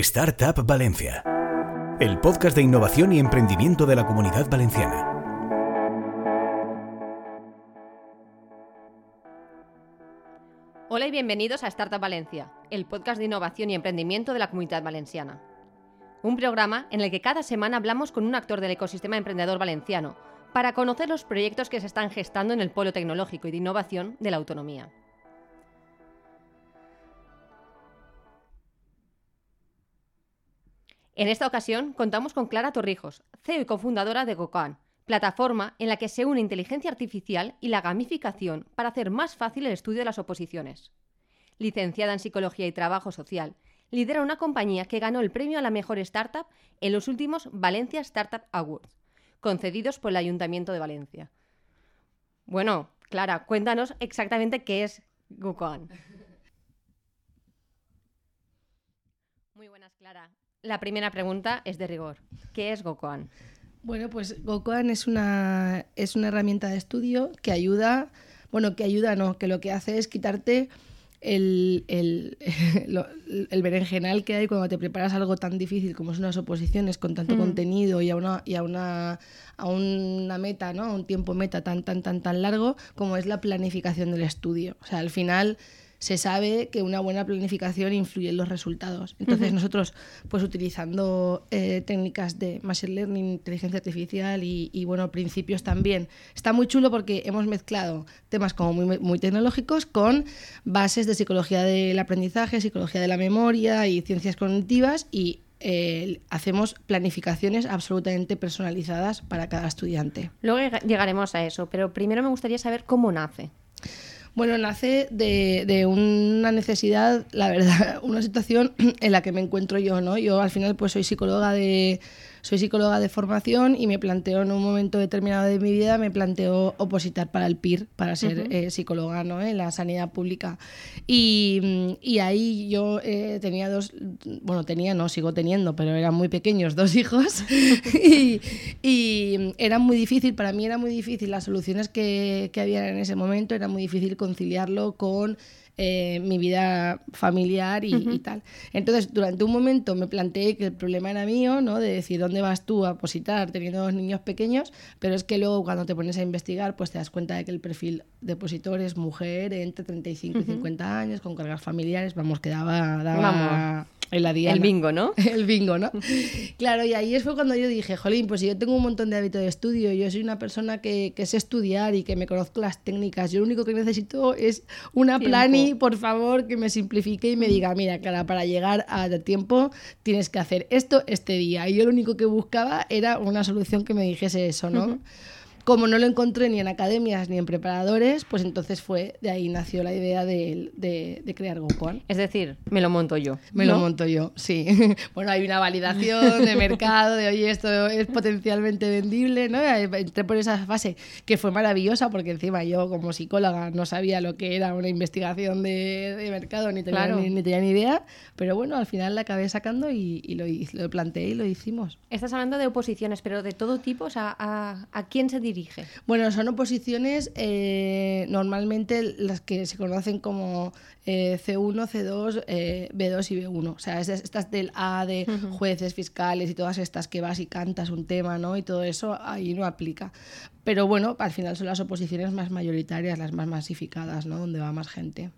Startup Valencia, el podcast de innovación y emprendimiento de la comunidad valenciana. Hola y bienvenidos a Startup Valencia, el podcast de innovación y emprendimiento de la comunidad valenciana. Un programa en el que cada semana hablamos con un actor del ecosistema emprendedor valenciano para conocer los proyectos que se están gestando en el polo tecnológico y de innovación de la autonomía. En esta ocasión contamos con Clara Torrijos, CEO y cofundadora de GoCan, plataforma en la que se une inteligencia artificial y la gamificación para hacer más fácil el estudio de las oposiciones. Licenciada en Psicología y Trabajo Social, lidera una compañía que ganó el premio a la mejor startup en los últimos Valencia Startup Awards, concedidos por el Ayuntamiento de Valencia. Bueno, Clara, cuéntanos exactamente qué es GoCan. Muy buenas, Clara. La primera pregunta es de rigor. ¿Qué es GoCoan? Bueno, pues GoCoan es una, es una herramienta de estudio que ayuda, bueno, que ayuda no, que lo que hace es quitarte el, el, el, berenjenal que hay cuando te preparas algo tan difícil como son unas oposiciones con tanto mm. contenido y a una, y a una, a una meta, ¿no? A un tiempo meta tan, tan, tan, tan largo como es la planificación del estudio. O sea, al final se sabe que una buena planificación influye en los resultados. Entonces nosotros, pues utilizando eh, técnicas de Machine Learning, inteligencia artificial y, bueno, principios también, está muy chulo porque hemos mezclado temas como muy, muy tecnológicos con bases de psicología del aprendizaje, psicología de la memoria y ciencias cognitivas y eh, hacemos planificaciones absolutamente personalizadas para cada estudiante. Luego llegaremos a eso, pero primero me gustaría saber cómo nace. Bueno, nace de, de, una necesidad, la verdad, una situación en la que me encuentro yo, ¿no? Yo al final pues soy psicóloga de, soy psicóloga de formación y me planteo en un momento determinado de mi vida, me planteo opositar para el PIR, para ser eh, psicóloga ¿no? en la sanidad pública. Y, y ahí yo eh, tenía dos, bueno, tenía, no, sigo teniendo, pero eran muy pequeños, dos hijos. y, y, era muy difícil, para mí era muy difícil, las soluciones que, que había en ese momento, era muy difícil conciliarlo con eh, mi vida familiar y, tal. Entonces, durante un momento me planteé que el problema era mío, ¿no? De decir, ¿dónde vas tú a positar teniendo dos niños pequeños? Pero es que luego cuando te pones a investigar, pues te das cuenta de que el perfil de opositor es mujer entre 35 y 50 años, con cargas familiares, vamos, que daba... daba el bingo, ¿no? El bingo, ¿no? claro, y ahí fue cuando yo dije, jolín, pues si yo tengo un montón de hábito de estudio, yo soy una persona que, que sé estudiar y que me conozco las técnicas, yo lo único que necesito es una por favor, que me simplifique y me diga, mira, cara, para llegar a tiempo tienes que hacer esto este día. Y yo lo único que buscaba era una solución que me dijese eso, ¿no? Como no lo encontré ni en academias ni en preparadores, pues entonces fue, de ahí nació la idea de, de, crear GoCon. Es decir, me lo monto yo. Me lo monto yo, sí. bueno, hay una validación de mercado, de oye, esto es potencialmente vendible, ¿no? Entré por esa fase que fue maravillosa porque encima yo como psicóloga no sabía lo que era una investigación de, mercado, ni tenía, ni, tenía ni idea, pero bueno, al final la acabé sacando y, lo, lo planteé y lo hicimos. Estás hablando de oposiciones, pero de todo tipo, o sea, ¿a, a quién se dirige? Bueno, son oposiciones eh, normalmente las que se conocen como C1, C2, B2 y B1. O sea, estas del A de jueces, fiscales y todas estas que vas y cantas un tema, ¿no? Y todo eso ahí no aplica. Pero bueno, al final son las oposiciones más mayoritarias, las más masificadas, ¿no? Donde va más gente.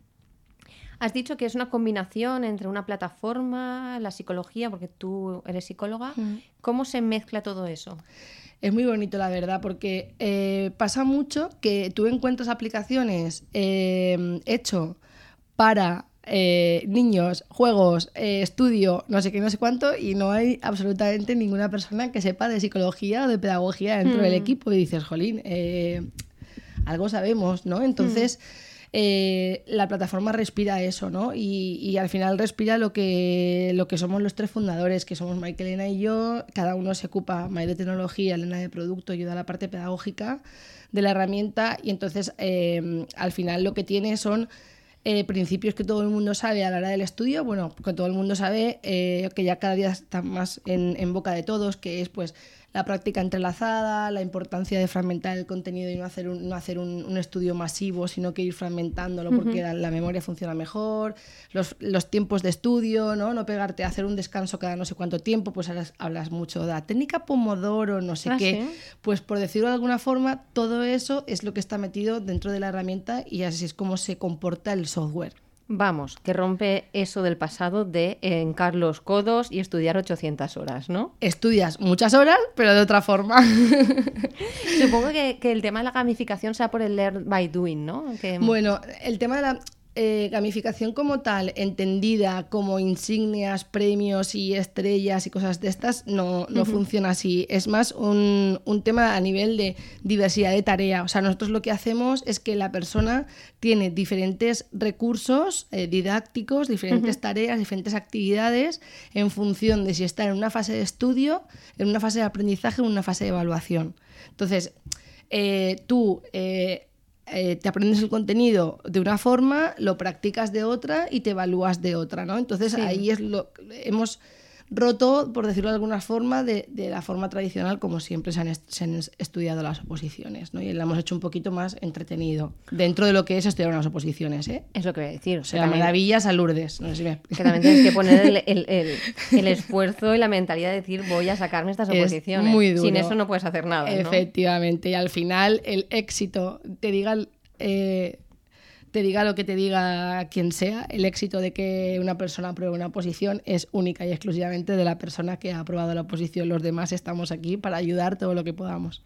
Has dicho que es una combinación entre una plataforma, la psicología, porque tú eres psicóloga. ¿Cómo se mezcla todo eso? Es muy bonito, la verdad, porque eh, pasa mucho que tú encuentras aplicaciones eh, hecho para eh, niños, juegos, estudio, no sé qué, no sé cuánto, y no hay absolutamente ninguna persona que sepa de psicología o de pedagogía dentro del hmm. equipo. Y dices, jolín, algo sabemos, ¿no? Entonces... Hmm. Eh, la plataforma respira eso, ¿no? Y, al final respira lo que, lo que somos los tres fundadores, que somos Mike, Elena y yo. Cada uno se ocupa, Mike de tecnología, Elena de producto, yo de la parte pedagógica de la herramienta. Y entonces, eh, al final lo que tiene son... Eh, principios que todo el mundo sabe a la hora del estudio, bueno, que todo el mundo sabe que ya cada día están más en, en boca de todos, que es pues la práctica entrelazada, la importancia de fragmentar el contenido y no hacer un, no hacer un, un estudio masivo, sino que ir fragmentándolo porque la, la memoria funciona mejor, los, los tiempos de estudio, ¿no? no pegarte a hacer un descanso cada no sé cuánto tiempo, pues hablas, hablas mucho de la técnica Pomodoro, no sé Ah, qué. ¿sí? Pues por decirlo de alguna forma, todo eso es lo que está metido dentro de la herramienta y así es como se comporta el software. Vamos, que rompe eso del pasado de encar los codos y estudiar 800 horas, ¿no? Estudias muchas horas, pero de otra forma. Supongo que, que el tema de la gamificación sea por el learn by doing, ¿no? Que- Bueno, el tema de la eh, gamificación como tal, entendida como insignias, premios y estrellas y cosas de estas, no, no funciona así. Es más un, un tema a nivel de diversidad de tarea. O sea, nosotros lo que hacemos es que la persona tiene diferentes recursos eh, didácticos, diferentes tareas, diferentes actividades en función de si está en una fase de estudio, en una fase de aprendizaje o en una fase de evaluación. Entonces, eh, tú eh, eh, te aprendes el contenido de una forma, lo practicas de otra y te evalúas de otra, ¿no? Entonces Sí. ahí es lo hemos roto, por decirlo de alguna forma, de, de la forma tradicional como siempre se han, se han es- estudiado las oposiciones, ¿no? Y la hemos hecho un poquito más entretenido dentro de lo que es estudiar unas oposiciones, ¿eh? Es lo que voy a decir. O sea, maravillas a Lourdes. No sé si me- Que también tienes que poner el, el- el- el esfuerzo y la mentalidad de decir voy a sacarme estas Es oposiciones. muy duro. Sin eso no puedes hacer nada. ¿no? Efectivamente, y al final el éxito, te diga, eh, te diga lo que te diga quien sea, el éxito de que una persona apruebe una posición es única y exclusivamente de la persona que ha aprobado la posición. Los demás estamos aquí para ayudar todo lo que podamos.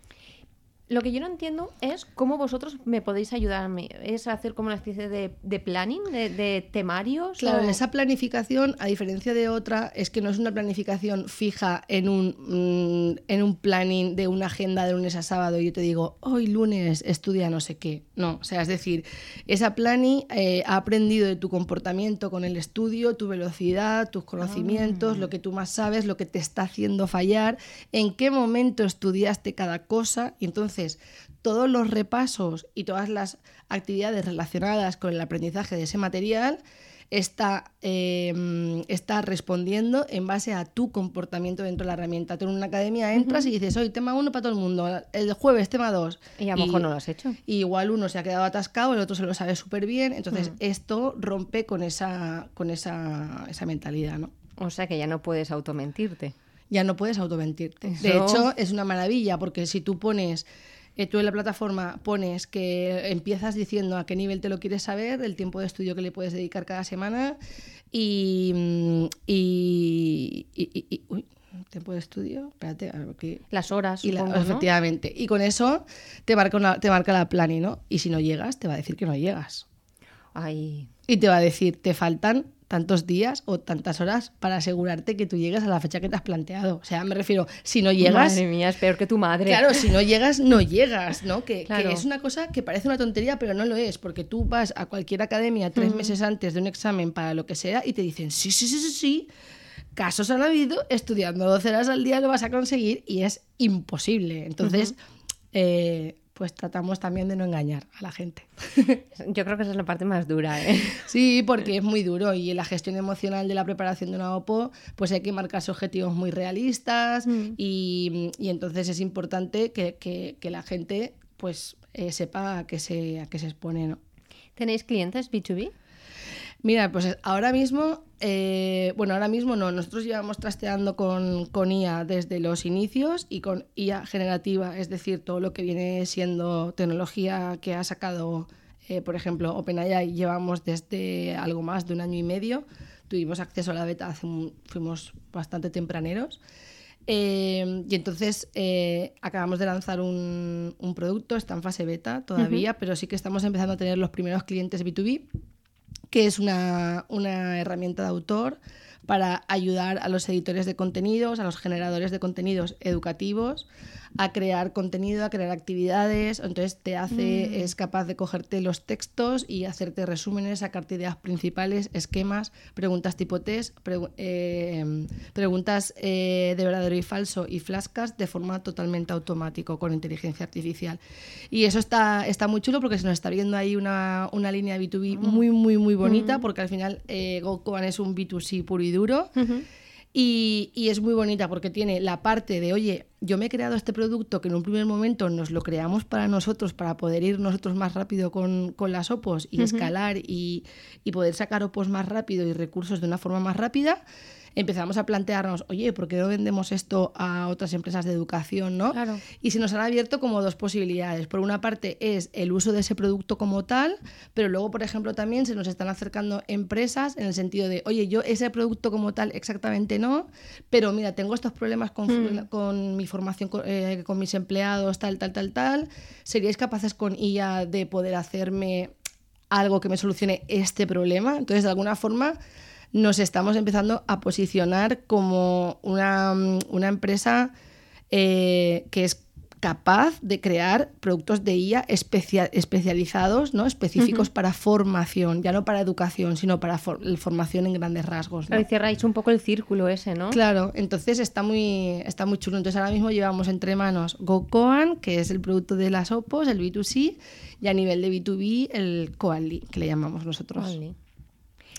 Lo que yo no entiendo es cómo vosotros me podéis ayudar a mí. ¿Es hacer como una especie de, de planning, de, de temarios? Claro, o- esa planificación, a diferencia de otra, es que no es una planificación fija en un, mm, en un planning de una agenda de lunes a sábado y yo te digo, hoy lunes estudia no sé qué. No, o sea, es decir, esa planning eh, ha aprendido de tu comportamiento con el estudio, tu velocidad, tus conocimientos, lo que tú más sabes, lo que te está haciendo fallar, en qué momento estudiaste cada cosa y entonces todos los repasos y todas las actividades relacionadas con el aprendizaje de ese material está, eh, está respondiendo en base a tu comportamiento dentro de la herramienta. Tú en una academia entras y dices, hoy tema 1 para todo el mundo, el jueves tema 2. Y a lo mejor no lo has hecho. Y igual uno se ha quedado atascado, el otro se lo sabe súper bien. Entonces, Mm. esto rompe con esa, con esa, esa mentalidad, ¿no? O sea que ya no puedes automentirte. Ya no puedes automentirte. De Eso- hecho, es una maravilla porque si tú pones, eh, tú en la plataforma pones que empiezas diciendo a qué nivel te lo quieres saber, el tiempo de estudio que le puedes dedicar cada semana y... mm, y, y- uy, tiempo de estudio, espérate, a ver, aquí- Las horas, y la- supongo, ¿no? efectivamente. Y con eso te marca, una, te marca la plani, ¿no? Y si no llegas, te va a decir que no llegas. Ay, Y te va a decir, te faltan tantos días o tantas horas para asegurarte que tú llegues a la fecha que te has planteado. O sea, me refiero, si no llegas, madre mía, es peor que tu madre. Claro, si no llegas, no llegas, ¿no? Que, es una cosa que parece una tontería, pero no lo es, porque tú vas a cualquier academia tres meses antes de un examen para lo que sea y te dicen, sí, sí, sí, sí, sí, casos han habido, estudiando 12 horas al día lo vas a conseguir y es imposible. Entonces, eh, pues tratamos también de no engañar a la gente. Yo creo que esa es la parte más dura, ¿eh? Sí, porque es muy duro y en la gestión emocional de la preparación de una OPO, pues hay que marcarse objetivos muy realistas Mm. y, y entonces es importante que, que- que la gente pues eh, sepa a qué se, a qué se expone, ¿no? ¿Tenéis clientes B2B? Mira, pues ahora mismo, eh, bueno, ahora mismo no, nosotros llevamos trasteando con, con IA desde los inicios y con IA generativa, es decir, todo lo que viene siendo tecnología que ha sacado, eh, por ejemplo, OpenAI, llevamos desde algo más de un año y medio, tuvimos acceso a la beta, hace un- fuimos bastante tempraneros. Eh, y entonces eh, acabamos de lanzar un, un producto, está en fase beta todavía, pero sí que estamos empezando a tener los primeros clientes B2B que es una, una herramienta de autor para ayudar a los editores de contenidos, a los generadores de contenidos educativos, a crear contenido, a crear actividades. Entonces te hace, es capaz de cogerte los textos y hacerte resúmenes, sacarte ideas principales, esquemas, preguntas tipo test, eh, preguntas eh, de verdadero y falso y flascas de forma totalmente automático con inteligencia artificial. Y eso está, está muy chulo porque se nos está viendo ahí una, una línea B2B muy, muy, muy bonita porque al final eh, GoCoan es un B2C puro y duro. Y, y es muy bonita porque tiene la parte de, oye, yo me he creado este producto que en un primer momento nos lo creamos para nosotros, para poder ir nosotros más rápido con, con las opos y escalar y, y poder sacar opos más rápido y recursos de una forma más rápida empezamos a plantearnos, oye, ¿por qué no vendemos esto a otras empresas de educación? ¿no? Claro. Y se nos han abierto como dos posibilidades. Por una parte es el uso de ese producto como tal, pero luego, por ejemplo, también se nos están acercando empresas en el sentido de, oye, yo ese producto como tal exactamente no, pero mira, tengo estos problemas con, Mm. con mi formación, con, eh, con mis empleados, tal, tal, tal, tal. ¿Seríais capaces con IA de poder hacerme algo que me solucione este problema? Entonces, de alguna forma nos estamos empezando a posicionar como una, una empresa eh, que es capaz de crear productos de IA especia- especializados, ¿no? específicos para formación, ya no para educación, sino para for- formación en grandes rasgos. ¿no? Claro, y cierráis un poco el círculo ese, ¿no? Claro, entonces está muy, está muy chulo. Entonces ahora mismo llevamos entre manos GoCoan, que es el producto de las OPOS, el B2C, y a nivel de B2B el Coali, que le llamamos nosotros. Vale.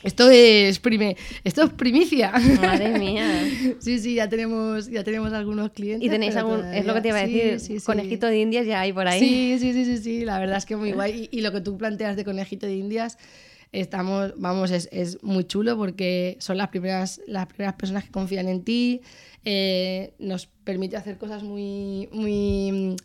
Esto es prime, esto es primicia. Madre mía. Sí, sí, ya tenemos, ya tenemos algunos clientes. Y tenéis algún, es lo que te iba a decir, sí, sí, sí. conejito de indias ya hay por ahí. Sí, sí, sí, sí, sí, la verdad es que muy guay. Y, y lo que tú planteas de conejito de indias, estamos, vamos, es, es muy chulo porque son las primeras, las primeras personas que confían en ti, eh, nos permite hacer cosas muy, muy,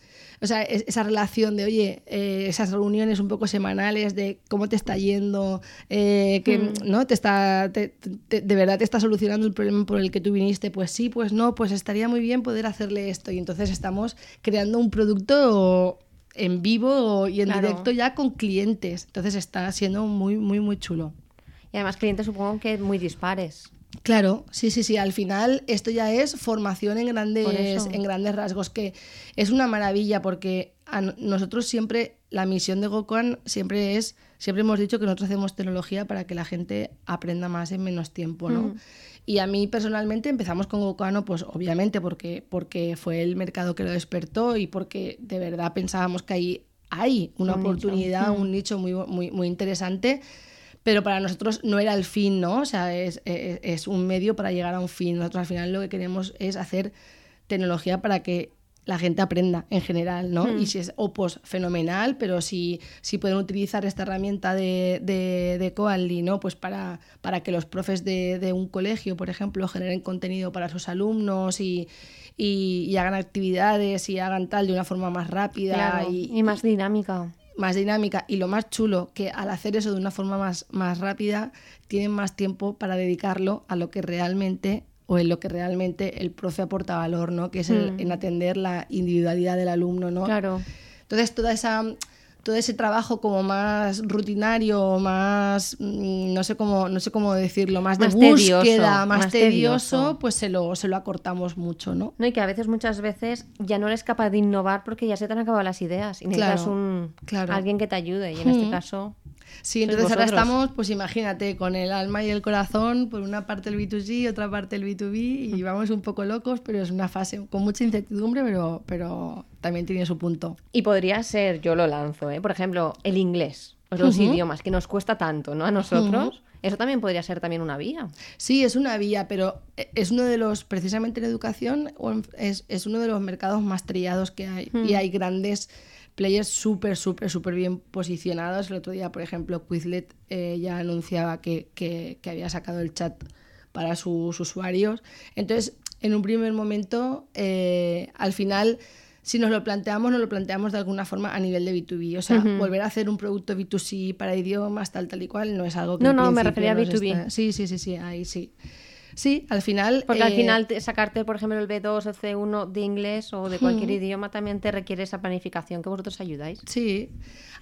o sea, es- esa relación de, oye, eh, esas reuniones un poco semanales de cómo te está yendo, eh, que, Mm. ¿no? Te está, te- te- de verdad te está solucionando el problema por el que tú viniste, pues sí, pues no, pues estaría muy bien poder hacerle esto. Y entonces estamos creando un producto en vivo y en Claro. directo ya con clientes. Entonces está siendo muy, muy, muy chulo. Y además clientes supongo que muy dispares. Claro, sí, sí, sí. Al final esto ya es formación en grandes, en grandes rasgos, que es una maravilla porque a no- nosotros siempre, la misión de Gokuan siempre es, siempre hemos dicho que nosotros hacemos tecnología para que la gente aprenda más en menos tiempo, ¿no? Mm. Y a mí personalmente empezamos con Gokuano, pues obviamente porque, porque fue el mercado que lo despertó y porque de verdad pensábamos que ahí hay una Un oportunidad, Mm. un nicho muy, muy, muy interesante pero para nosotros no era el fin, ¿no? O sea, es, es- es un medio para llegar a un fin. Nosotros al final lo que queremos es hacer tecnología para que la gente aprenda en general, ¿no? Hmm. Y si es Opos, fenomenal, pero si, si pueden utilizar esta herramienta de, de, de Coally, ¿no? Pues para, para que los profes de, de un colegio, por ejemplo, generen contenido para sus alumnos y, y- y hagan actividades y hagan tal de una forma más rápida Claro, y, y más dinámica. Más dinámica y lo más chulo que al hacer eso de una forma más, más rápida tienen más tiempo para dedicarlo a lo que realmente o en lo que realmente el profe aporta valor, ¿no? Que es el- Mm. en atender la individualidad del alumno, ¿no? Claro. Entonces toda esa todo ese trabajo como más rutinario, más mm, no sé cómo no sé cómo decirlo, más de tedioso, búsqueda, más, más tedioso, tedioso. pues se lo se lo acortamos mucho, ¿no? No, y que a veces, muchas veces, ya no eres capaz de innovar porque ya se te han acabado las ideas. Y necesitas Claro, un claro. alguien que te ayude. Y en este Mm. caso, Sí, entonces ahora estamos, pues imagínate, con el alma y el corazón, por una parte el B2C, otra parte el B2B, y vamos un poco locos, pero es una fase con mucha incertidumbre, pero, pero también tiene su punto. Y podría ser, yo lo lanzo, ¿eh? por ejemplo, el inglés, los idiomas, que nos cuesta tanto, ¿no? A nosotros. Eso también podría ser también una vía. Sí, es una vía, pero es uno de los, precisamente en educación, es, es uno de los mercados más trillados que hay. Y hay grandes players súper, súper, súper bien posicionados. El otro día, por ejemplo, Quizlet eh, ya anunciaba que, que- que había sacado el chat para sus usuarios. Entonces, en un primer momento, eh, al final, si nos lo planteamos, nos lo planteamos de alguna forma a nivel de B2B. O sea, volver a hacer un producto B2C para idiomas, tal, tal y cual, no es algo que No, no, me refería a nos B2B. está- Sí, sí, sí, sí, ahí sí. Sí, al final. Porque al eh, final te- sacarte, por ejemplo, el B2 o C1 de inglés o de cualquier idioma también te requiere esa planificación que vosotros ayudáis. Sí,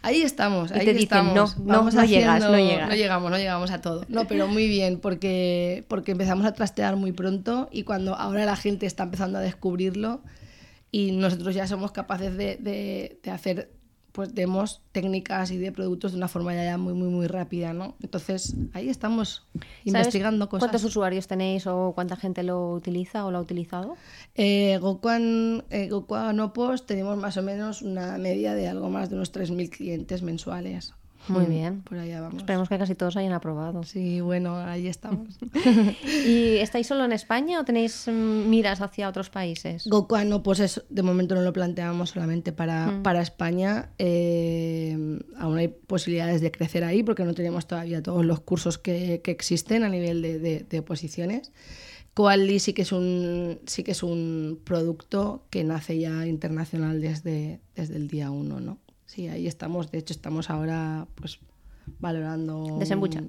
ahí estamos. Y ahí te estamos. no, no, Vamos no llegas, no llegas. No llegamos, no llegamos a todo. No, pero muy bien, porque, porque empezamos a trastear muy pronto y cuando ahora la gente está empezando a descubrirlo y nosotros ya somos capaces de, de- de hacer pues demos técnicas y de productos de una forma ya, muy muy muy rápida, ¿no? Entonces ahí estamos ¿Sabes investigando cosas. ¿Cuántos usuarios tenéis o cuánta gente lo utiliza o lo ha utilizado? Eh, Gokuan, eh, Gokuan Opos tenemos más o menos una media de algo más de unos 3.000 clientes mensuales. Muy Mm, bien. Por allá vamos. Esperemos que casi todos hayan aprobado. Sí, bueno, ahí estamos. ¿Y estáis solo en España o tenéis mm, miras hacia otros países? Gokuano, pues eso, de momento no lo planteamos solamente para, Mm. para España. Eh, aún hay posibilidades de crecer ahí porque no tenemos todavía todos los cursos que, que existen a nivel de, de, de oposiciones. Coali sí que es un sí que es un producto que nace ya internacional desde, desde el día uno, ¿no? Sí, ahí estamos. De hecho, estamos ahora pues valorando un- Desembucha.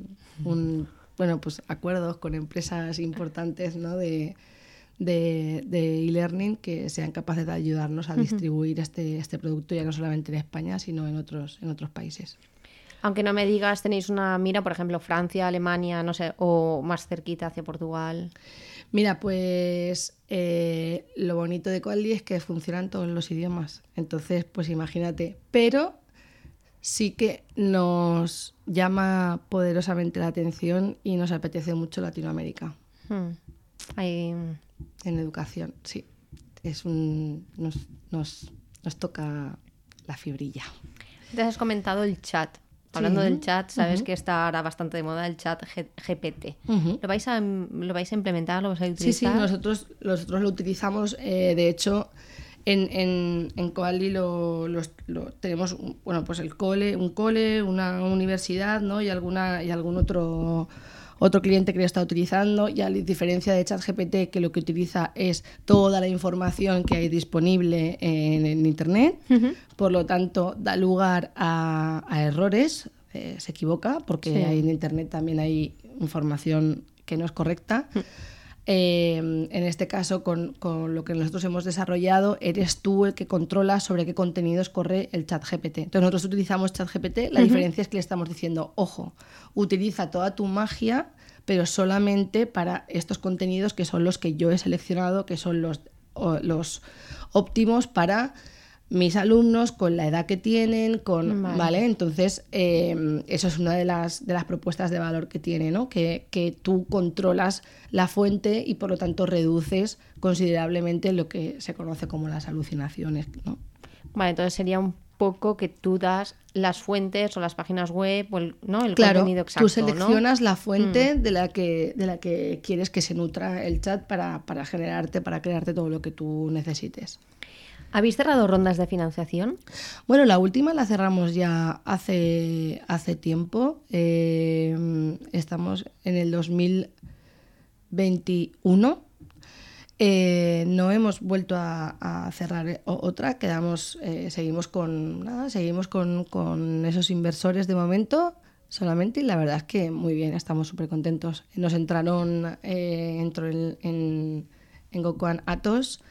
un, bueno pues acuerdos con empresas importantes, ¿no? De de de e-learning que sean capaces de ayudarnos a distribuir este, este producto ya no solamente en España, sino en otros, en otros países. Aunque no me digas, tenéis una mira, por ejemplo, Francia, Alemania, no sé, o más cerquita hacia Portugal. Mira, pues eh, lo bonito de Coaldi es que funcionan todos los idiomas. Entonces, pues imagínate. Pero sí que nos llama poderosamente la atención y nos apetece mucho Latinoamérica Hmm. Ahí- en educación. Sí, es un, nos, nos, nos toca la fibrilla. Te has comentado el chat. Hablando Sí. del chat, sabes que está ahora bastante de moda el chat G- GPT. ¿Lo, vais a, ¿Lo vais a implementar? ¿Lo vais a Sí, utilizar? sí, nosotros, nosotros lo utilizamos. eh, de hecho, en, en, en Coali lo, los- lo- tenemos un- bueno, pues el cole, un cole, una universidad ¿no? y, alguna, y algún otro, otro cliente que lo está utilizando. Y a diferencia de ChatGPT, que lo que utiliza es toda la información que hay disponible en, en Internet, por lo tanto, da lugar a, a errores. eh, se equivoca porque Sí. hay en Internet también hay información que no es correcta. Eh, en este caso, con, con lo que nosotros hemos desarrollado, eres tú el que controla sobre qué contenidos corre el chat GPT. Entonces nosotros utilizamos chat GPT, la diferencia es que le estamos diciendo, ojo, utiliza toda tu magia, pero solamente para estos contenidos que son los que yo he seleccionado, que son los, los óptimos para mis alumnos, con la edad que tienen, con, Vale. ¿vale? Entonces, eh, eso es una de las, de las propuestas de valor que tiene, ¿no? Que, que tú controlas la fuente y por lo tanto reduces considerablemente lo que se conoce como las alucinaciones, ¿no? Vale, entonces sería un poco que tú das las fuentes o las páginas web o el, ¿no? el Claro, contenido exacto. tú seleccionas la fuente Mm. de, la que, de la que quieres que se nutra el chat para, para generarte, para crearte todo lo que tú necesites. ¿Habéis cerrado rondas de financiación? Bueno, la última la cerramos ya hace, hace tiempo. Eh, estamos en el 2021. Eh, no hemos vuelto a, cerrar eh, otra, quedamos, eh, seguimos con nada, seguimos con, con esos inversores de momento solamente y la verdad es que muy bien, estamos súper contentos. Nos entraron, eh, en, en, en Gokuan Atos,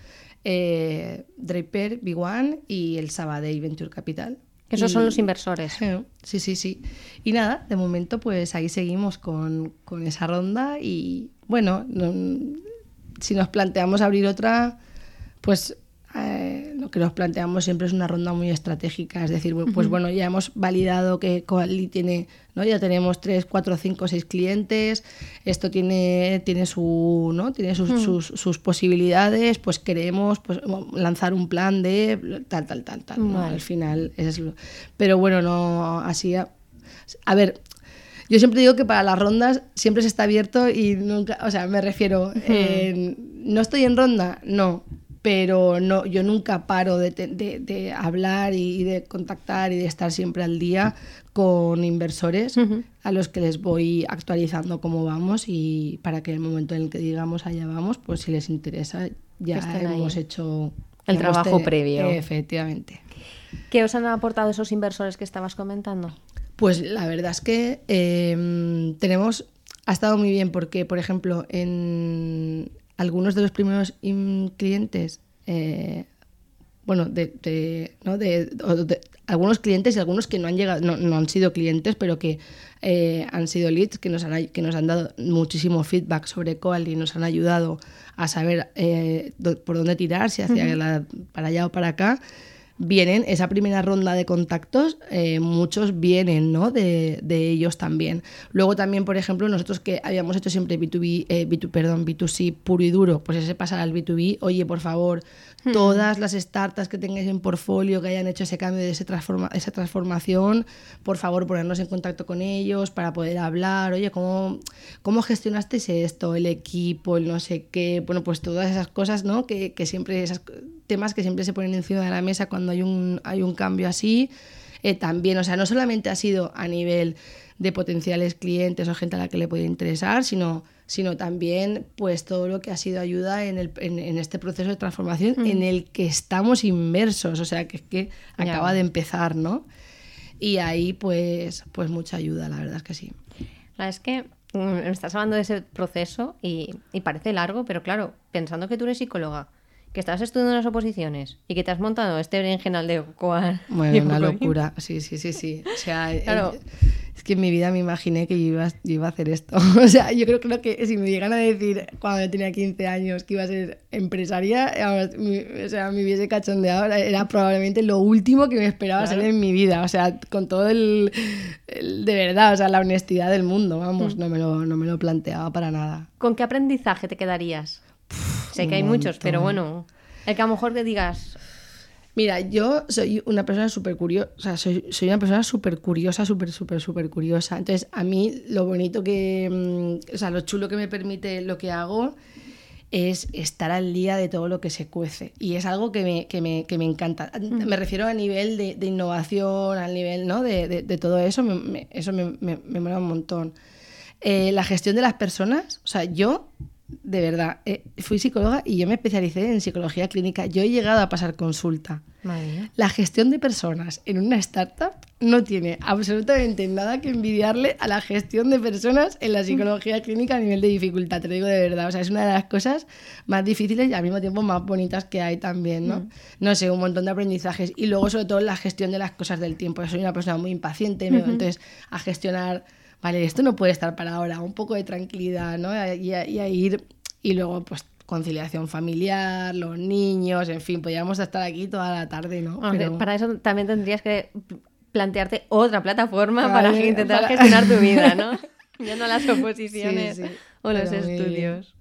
eh, Draper, B1 y el Sabadell Venture Capital. Esos Y- son los inversores. Sí, sí, sí. Y nada, de momento pues ahí seguimos con, con esa ronda y bueno, no- si nos planteamos abrir otra, pues lo que nos planteamos siempre es una ronda muy estratégica, es decir, pues bueno, ya hemos validado que Coali tiene, ¿no? Ya tenemos 3, 4, 5, 6 clientes, esto tiene, tiene su, ¿no? Tiene sus, sus, sus posibilidades, pues queremos pues, lanzar un plan de tal, tal, tal, tal. ¿no? Al final es lo... Pero bueno, no así... A, a ver, yo siempre digo que para las rondas siempre se está abierto y nunca, o sea, me refiero, eh, no estoy en ronda, no, pero no, yo nunca paro de, te- de- de hablar y de contactar y de estar siempre al día con inversores a los que les voy actualizando cómo vamos y para que en el momento en el que digamos allá vamos, pues si les interesa ya ahí. hemos hecho El trabajo te- previo. Efectivamente. ¿Qué os han aportado esos inversores que estabas comentando? Pues la verdad es que eh, tenemos, ha estado muy bien porque, por ejemplo, en algunos de los primeros clientes, eh, bueno, de, de- ¿no? de- algunos clientes y algunos que no han llegado, no, no han sido clientes, pero que eh, han sido leads, que nos han, que nos han dado muchísimo feedback sobre Coal y nos han ayudado a saber eh, do- por dónde tirar, si hacia la- para allá o para acá. Vienen, esa primera ronda de contactos, eh, muchos vienen ¿no? de, de, ellos también. Luego también, por ejemplo, nosotros que habíamos hecho siempre B2B, eh, B2, perdón, B2C puro y duro, pues ese pasar al B2B, oye, por favor, hmm. todas las startups que tengáis en portfolio, que hayan hecho ese cambio, de ese transforma, esa transformación, por favor, ponernos en contacto con ellos para poder hablar, oye, ¿cómo, cómo gestionasteis esto? El equipo, el no sé qué, bueno, pues todas esas cosas, ¿no? Que, que siempre, esos temas que siempre se ponen encima de la mesa cuando hay un, hay un cambio así. Eh, también, o sea, no solamente ha sido a nivel de potenciales clientes o gente a la que le puede interesar, sino, sino también pues todo lo que ha sido ayuda en, el, en, este proceso de transformación mm. en el que estamos inmersos, o sea, que, que acaba de empezar, ¿no? Y ahí pues, pues mucha ayuda, la verdad es que sí. La es que mm, me estás hablando de ese proceso y, y parece largo, pero claro, pensando que tú eres psicóloga, que estás estudiando las oposiciones y que te has montado este berenjenal de Cocoa. Bueno, una locura. Sí, sí, sí, sí. O sea, claro. es que en mi vida me imaginé que yo iba, iba, a hacer esto. O sea, yo creo, creo que si me llegan a decir cuando yo tenía 15 años que iba a ser empresaria, o sea, me hubiese cachondeado. Era probablemente lo último que me esperaba ser en mi vida. O sea, con todo el, De verdad, o sea, la honestidad del mundo, vamos, mm. no, me lo, no me lo planteaba para nada. ¿Con qué aprendizaje te quedarías? Sé que hay muchos, pero bueno, el que a lo mejor te digas... Mira, yo soy una persona súper curiosa, o sea, soy, soy, una persona súper curiosa, súper, súper, súper curiosa. Entonces, a mí lo bonito que, mm, o sea, lo chulo que me permite lo que hago es estar al día de todo lo que se cuece. Y es algo que me, que me, que me encanta. Mm. Me refiero a nivel de, de, innovación, al nivel ¿no? de, de, todo eso, me, eso me, me, mola un montón. Eh, la gestión de las personas, o sea, yo de verdad, eh, fui psicóloga y yo me especialicé en psicología clínica. Yo he llegado a pasar consulta. La gestión de personas en una startup no tiene absolutamente nada que envidiarle a la gestión de personas en la psicología clínica a nivel de dificultad, te lo digo de verdad. O sea, es una de las cosas más difíciles y al mismo tiempo más bonitas que hay también, ¿no? Mm. No sé, un montón de aprendizajes. Y luego, sobre todo, la gestión de las cosas del tiempo. Yo soy una persona muy impaciente, entonces a gestionar vale, esto no puede estar para ahora, un poco de tranquilidad, ¿no? Y a, ir, y luego pues conciliación familiar, los niños, en fin, podríamos estar aquí toda la tarde, ¿no? Para eso también tendrías que plantearte otra plataforma para intentar gestionar tu vida, ¿no? ya no las oposiciones o los estudios.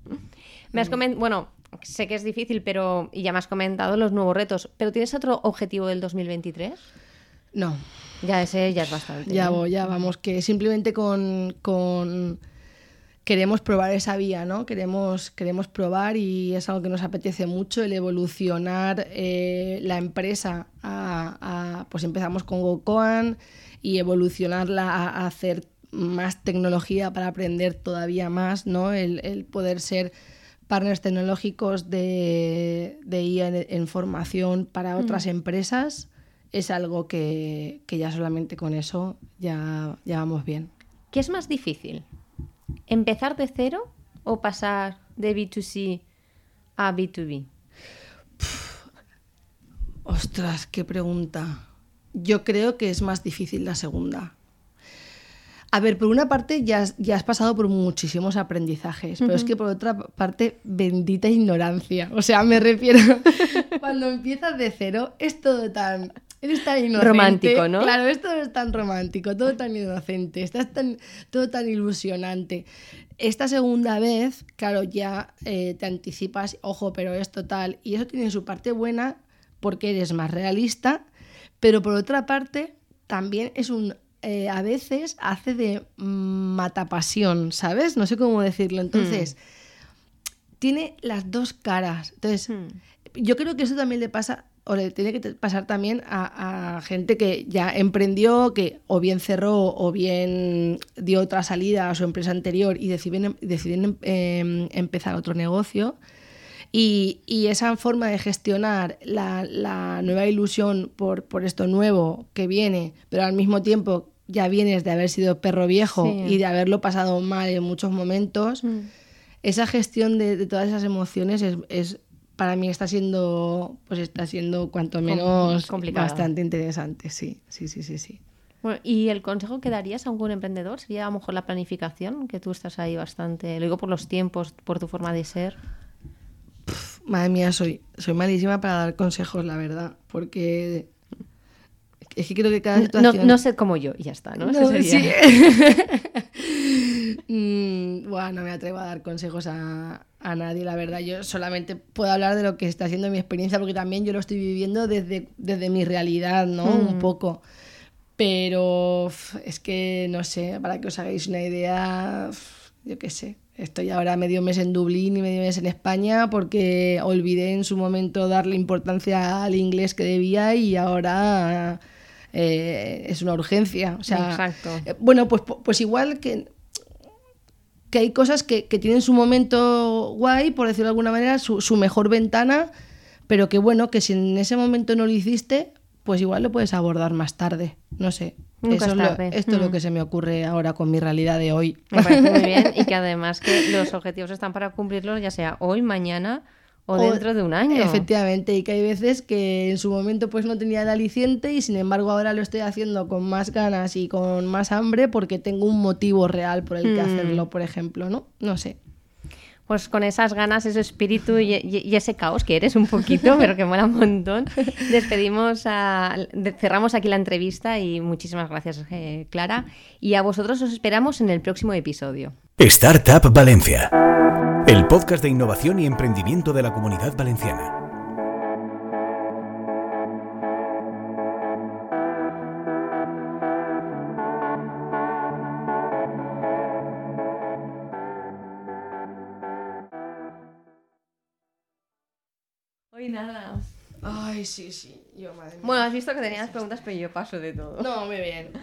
Me has comentado, bueno, sé que es difícil, pero y ya me has comentado los nuevos retos, pero ¿tienes otro objetivo del 2023? No. Ya ese ya es bastante. Ya, ya vamos, que simplemente con, con, queremos probar esa vía, ¿no? Queremos, queremos probar y es algo que nos apetece mucho, el evolucionar eh, la empresa a, pues empezamos con GoCoan y evolucionarla a, hacer más tecnología para aprender todavía más, ¿no? El, poder ser partners tecnológicos de, de IA en, formación para otras mm. empresas es algo que, ya solamente con eso ya, ya vamos bien. ¿Qué es más difícil? ¿Empezar de cero o pasar de B2C a B2B? ostras, qué pregunta. Yo creo que es más difícil la segunda. A ver, por una parte ya, ya has pasado por muchísimos aprendizajes, pero es que por otra parte, bendita ignorancia. O sea, me refiero, cuando empiezas de cero, es todo tan Eres tan inocente. Romántico, ¿no? Claro, esto es tan romántico, todo tan inocente, estás tan, todo tan ilusionante. Esta segunda vez, claro, ya eh, te anticipas, ojo, pero es total. Y eso tiene su parte buena porque eres más realista, pero por otra parte, también es un. Eh, a veces hace de matapasión, ¿sabes? No sé cómo decirlo. Entonces, hmm. tiene las dos caras. Entonces, hmm. yo creo que eso también le pasa o le tiene que pasar también a, gente que ya emprendió, que o bien cerró o bien dio otra salida a su empresa anterior y deciden, deciden em, empezar otro negocio. Y, esa forma de gestionar la, nueva ilusión por, por, esto nuevo que viene, pero al mismo tiempo ya vienes de haber sido perro viejo y de haberlo pasado mal en muchos momentos, mm. esa gestión de, todas esas emociones es, para mí está siendo, pues está siendo cuanto menos bastante interesante, sí, sí, sí, sí, sí. Bueno, ¿y el consejo que darías a algún emprendedor sería a lo mejor la planificación? Que tú estás ahí bastante, lo digo por los tiempos, por tu forma de ser. Madre mía, soy, soy malísima para dar consejos, la verdad. Porque es que creo que cada No, situación... no sed como yo, y ya está, ¿no? No, sería- sí. Mm, buah, no me atrevo a dar consejos a, a nadie, la verdad. Yo solamente puedo hablar de lo que está siendo mi experiencia, porque también yo lo estoy viviendo desde, desde mi realidad, ¿no? Mm. Un poco. Pero es que, no sé, para que os hagáis una idea, yo qué sé. Estoy ahora medio mes en Dublín y medio mes en España porque olvidé en su momento darle importancia al inglés que debía y ahora eh, es una urgencia. O sea, Exacto. eh, bueno, pues, pues igual que, que hay cosas que, que tienen su momento guay, por decirlo de alguna manera, su, su mejor ventana, pero que bueno, que si en ese momento no lo hiciste, pues igual lo puedes abordar más tarde. No sé. Nunca Eso es es lo- tarde. esto es lo Mm. que se me ocurre ahora con mi realidad de hoy. Me parece muy bien y que además que los objetivos están para cumplirlos ya sea hoy, mañana o, dentro de un año. Efectivamente, y que hay veces que en su momento pues no tenía el aliciente y sin embargo ahora lo estoy haciendo con más ganas y con más hambre porque tengo un motivo real por el que Mm. hacerlo, por ejemplo, ¿no? No sé. Pues con esas ganas, ese espíritu y, y- y ese caos que eres un poquito, pero que mola un montón, despedimos, a, cerramos aquí la entrevista y muchísimas gracias, eh, Clara. Y a vosotros os esperamos en el próximo episodio. Startup Valencia, el podcast de innovación y emprendimiento de la comunidad valenciana. Hoy nada. Ay, sí, sí. Yo, madre mía. Bueno, has visto que tenías preguntas, pero yo paso de todo. No, muy bien.